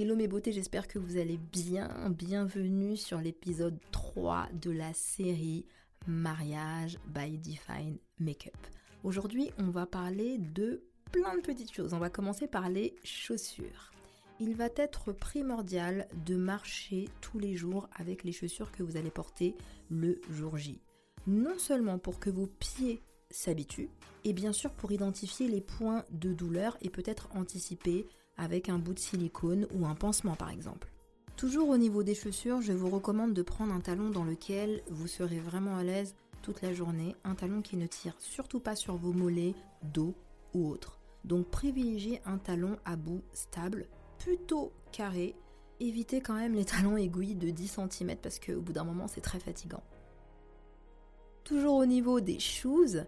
Hello mes beautés, j'espère que vous allez bien. Bienvenue sur l'épisode 3 de la série Mariage by Define Makeup. Aujourd'hui, on va parler de plein de petites choses. On va commencer par les chaussures. Il va être primordial de marcher tous les jours avec les chaussures que vous allez porter le jour J. Non seulement pour que vos pieds s'habituent, et bien sûr pour identifier les points de douleur et peut-être anticiper avec un bout de silicone ou un pansement par exemple. Toujours au niveau des chaussures, je vous recommande de prendre un talon dans lequel vous serez vraiment à l'aise toute la journée, un talon qui ne tire surtout pas sur vos mollets, dos ou autre. Donc privilégiez un talon à bout stable, plutôt carré. Évitez quand même les talons aiguilles de 10 cm parce qu'au bout d'un moment c'est très fatigant. Toujours au niveau des shoes,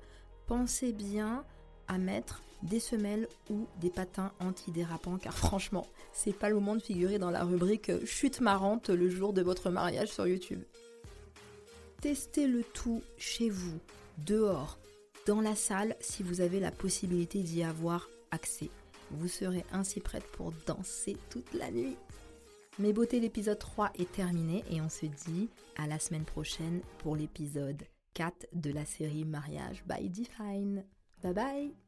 pensez bien à mettre des semelles ou des patins antidérapants car franchement, c'est pas le moment de figurer dans la rubrique chute marrante le jour de votre mariage sur YouTube. Testez le tout chez vous, dehors, dans la salle si vous avez la possibilité d'y avoir accès. Vous serez ainsi prête pour danser toute la nuit. Mes beautés, l'épisode 3 est terminé et on se dit à la semaine prochaine pour l'épisode 4 de la série Mariage by Define. Bye bye